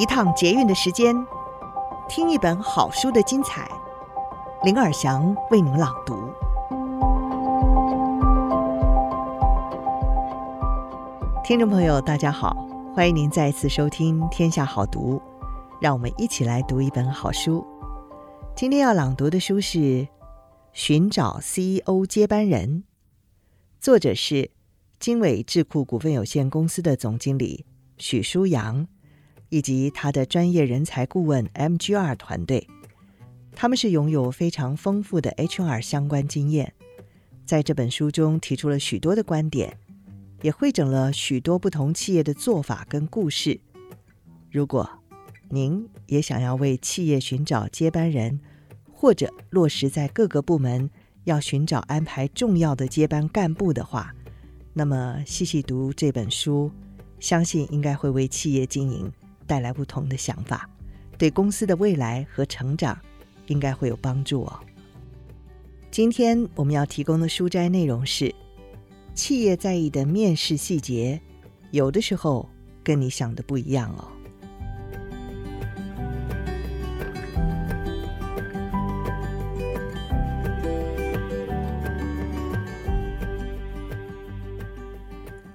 一趟捷运的时间，听一本好书的精彩。林尔祥为您朗读。听众朋友，大家好，欢迎您再次收听《天下好读》，让我们一起来读一本好书。今天要朗读的书是《寻找 CEO 接班人》，作者是经纬智库股份有限公司的总经理许书扬。以及他的专业人才顾问 MGR 团队，他们是拥有非常丰富的 HR 相关经验，在这本书中提出了许多的观点，也汇整了许多不同企业的做法跟故事。如果您也想要为企业寻找接班人，或者落实在各个部门要寻找安排重要的接班干部的话，那么细细读这本书，相信应该会为企业经营。带来不同的想法，对公司的未来和成长应该会有帮助哦。今天我们要提供的书斋内容是：企业在意的面试细节，有的时候跟你想的不一样哦。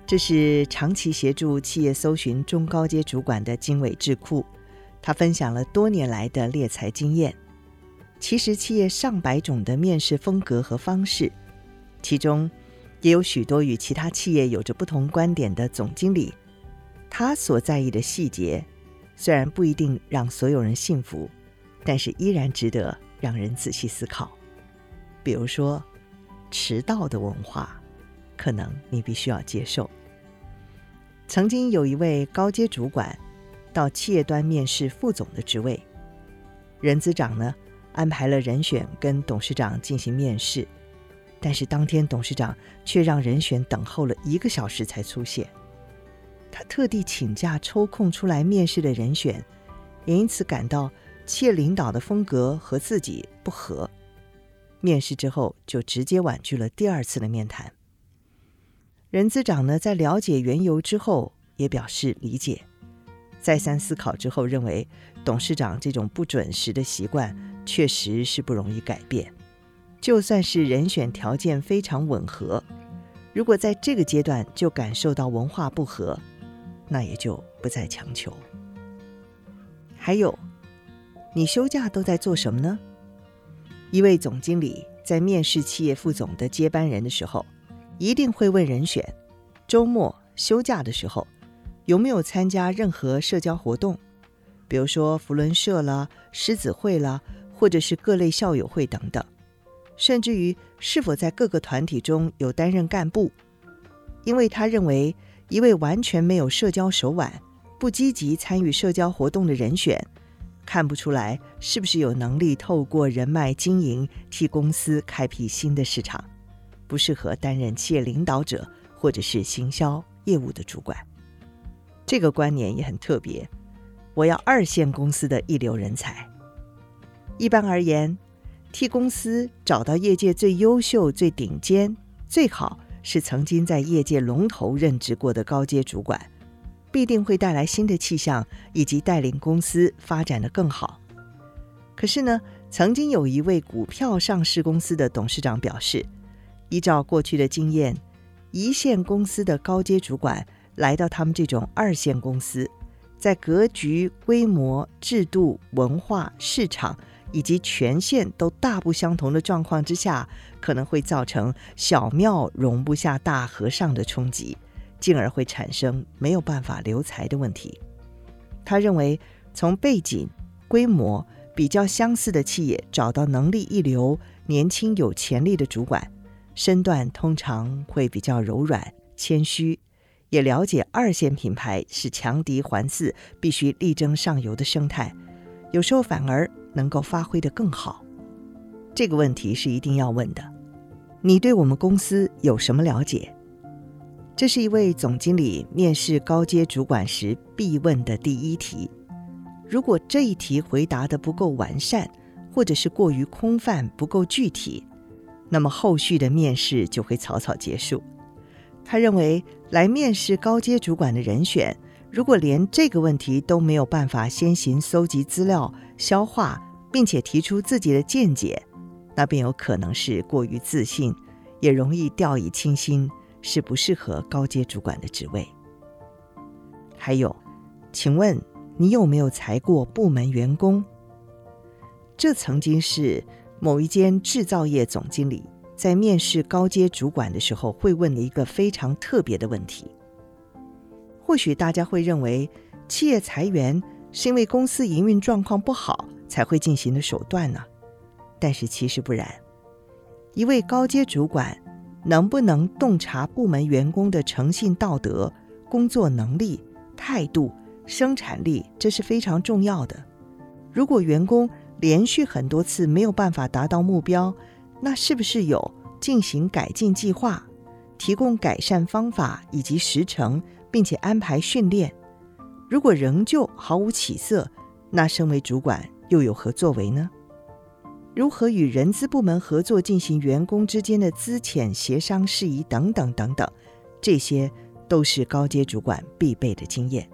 这是长期协助企业搜寻中高阶主管的经纬智库，他分享了多年来的猎才经验。其实，企业上百种的面试风格和方式，其中也有许多与其他企业有着不同观点的总经理，他所在意的细节，虽然不一定让所有人信服，但是依然值得让人仔细思考。比如说，迟到的文化。可能你必须要接受。曾经有一位高阶主管到企业端面试副总的职位，人资长呢安排了人选跟董事长进行面试，但是当天董事长却让人选等候了一个小时才出现。他特地请假抽空出来面试的人选，也因此感到企业领导的风格和自己不合。面试之后就直接婉拒了第二次的面谈。人资长呢，在了解缘由之后，也表示理解。再三思考之后，认为董事长这种不准时的习惯确实是不容易改变。就算是人选条件非常吻合，如果在这个阶段就感受到文化不合，那也就不再强求。还有，你休假都在做什么呢？一位总经理在面试企业副总的接班人的时候，一定会问人选，周末休假的时候有没有参加任何社交活动，比如说福伦社啦、狮子会啦，或者是各类校友会等等，甚至于是否在各个团体中有担任干部。因为他认为，一位完全没有社交手腕、不积极参与社交活动的人选，看不出来是不是有能力透过人脉经营替公司开辟新的市场。不适合担任企业领导者或者是行销业务的主管，这个观念也很特别。我要二线公司的一流人才。一般而言，替公司找到业界最优秀、最顶尖，最好是曾经在业界龙头任职过的高阶主管，必定会带来新的气象，以及带领公司发展得更好。可是呢，曾经有一位股票上市公司的董事长表示。依照过去的经验，一线公司的高阶主管来到他们这种二线公司，在格局、规模、制度、文化、市场以及权限都大不相同的状况之下，可能会造成小庙容不下大和尚的冲击，进而会产生没有办法留才的问题。他认为，从背景、规模比较相似的企业，找到能力一流、年轻有潜力的主管。身段通常会比较柔软、谦虚，也了解二线品牌是强敌环伺、必须力争上游的生态，有时候反而能够发挥得更好。这个问题是一定要问的。你对我们公司有什么了解？这是一位总经理面试高阶主管时必问的第一题。如果这一题回答得不够完善，或者是过于空泛、不够具体，那么后续的面试就会草草结束。他认为，来面试高阶主管的人选，如果连这个问题都没有办法先行搜集资料、消化，并且提出自己的见解，那便有可能是过于自信，也容易掉以轻心，是不适合高阶主管的职位。还有，请问你有没有裁过部门员工？这曾经是某一间制造业总经理在面试高阶主管的时候会问的一个非常特别的问题。或许大家会认为，企业裁员是因为公司营运状况不好才会进行的手段呢？但是其实不然。一位高阶主管能不能洞察部门员工的诚信、道德、工作能力、态度、生产力，这是非常重要的。如果员工连续很多次没有办法达到目标，那是不是有进行改进计划，提供改善方法以及时程？并且安排训练，如果仍旧毫无起色，那身为主管又有何作为呢？如何与人资部门合作进行员工之间的资遣协商事宜等等等等，这些都是高阶主管必备的经验。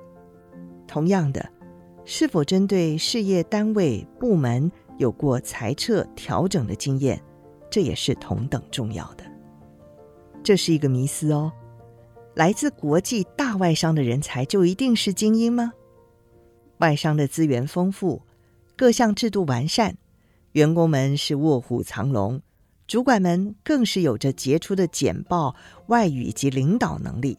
同样的，是否针对事业单位部门有过裁撤调整的经验，这也是同等重要的。这是一个迷思哦。来自国际大外商的人才就一定是精英吗？外商的资源丰富，各项制度完善，员工们是卧虎藏龙，主管们更是有着杰出的简报、外语及领导能力。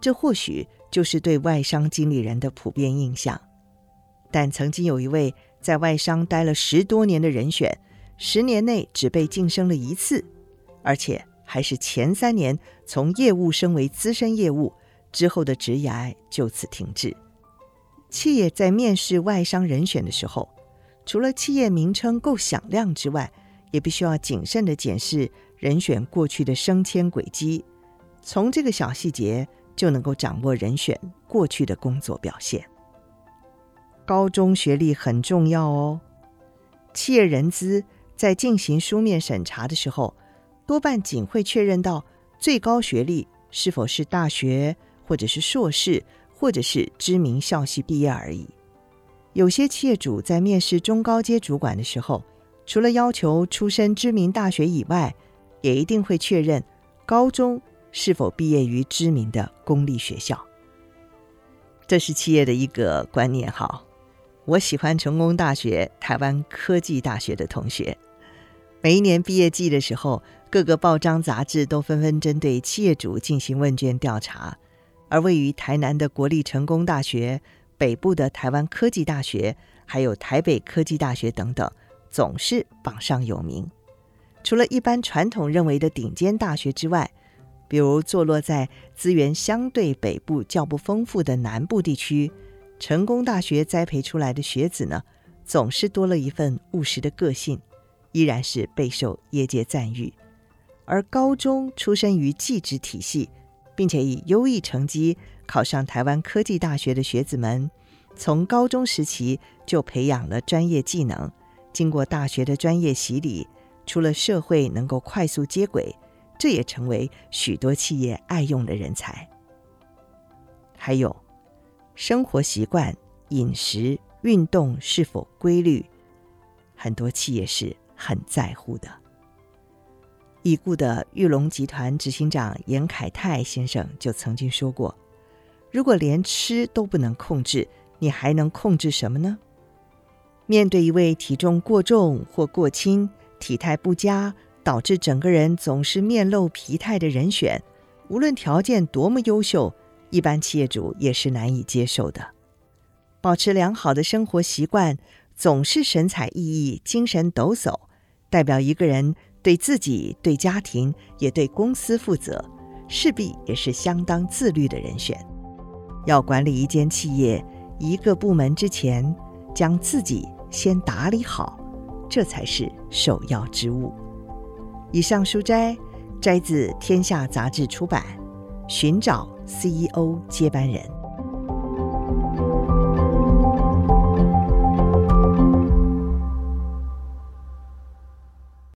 这或许就是对外商经理人的普遍印象。但曾经有一位在外商待了十多年的人选，十年内只被晋升了一次，而且。还是前三年从业务升为资深业务之后的职涯就此停滞。企业在面试外商人选的时候，除了企业名称够响亮之外，也必须要谨慎地检视人选过去的升迁轨迹，从这个小细节就能够掌握人选过去的工作表现。高中学历很重要哦。企业人资在进行书面审查的时候，多半仅会确认到最高学历是否是大学，或者是硕士，或者是知名校系毕业而已。有些企业主在面试中高阶主管的时候，除了要求出身知名大学以外，也一定会确认高中是否毕业于知名的公立学校。这是企业的一个观念。好，我喜欢成功大学、台湾科技大学的同学。每一年毕业季的时候，各个报章杂志都纷纷针对企业主进行问卷调查，而位于台南的国立成功大学、北部的台湾科技大学，还有台北科技大学等等，总是榜上有名。除了一般传统认为的顶尖大学之外，比如坐落在资源相对北部较不丰富的南部地区，成功大学栽培出来的学子呢，总是多了一份务实的个性。依然是备受业界赞誉，而高中出身于技职体系，并且以优异成绩考上台湾科技大学的学子们，从高中时期就培养了专业技能，经过大学的专业洗礼，出了社会能够快速接轨，这也成为许多企业爱用的人才。还有生活习惯、饮食、运动是否规律，很多企业是。很在乎的。已故的玉龙集团执行长严凯泰先生就曾经说过：“如果连吃都不能控制，你还能控制什么呢？”面对一位体重过重或过轻、体态不佳，导致整个人总是面露疲态的人选，无论条件多么优秀，一般企业主也是难以接受的。保持良好的生活习惯，总是神采奕奕、精神抖擞。代表一个人对自己、对家庭也对公司负责，势必也是相当自律的人选。要管理一间企业、一个部门之前，将自己先打理好，这才是首要之务。以上书摘摘自《天下杂志》出版《寻找 CEO 接班人》。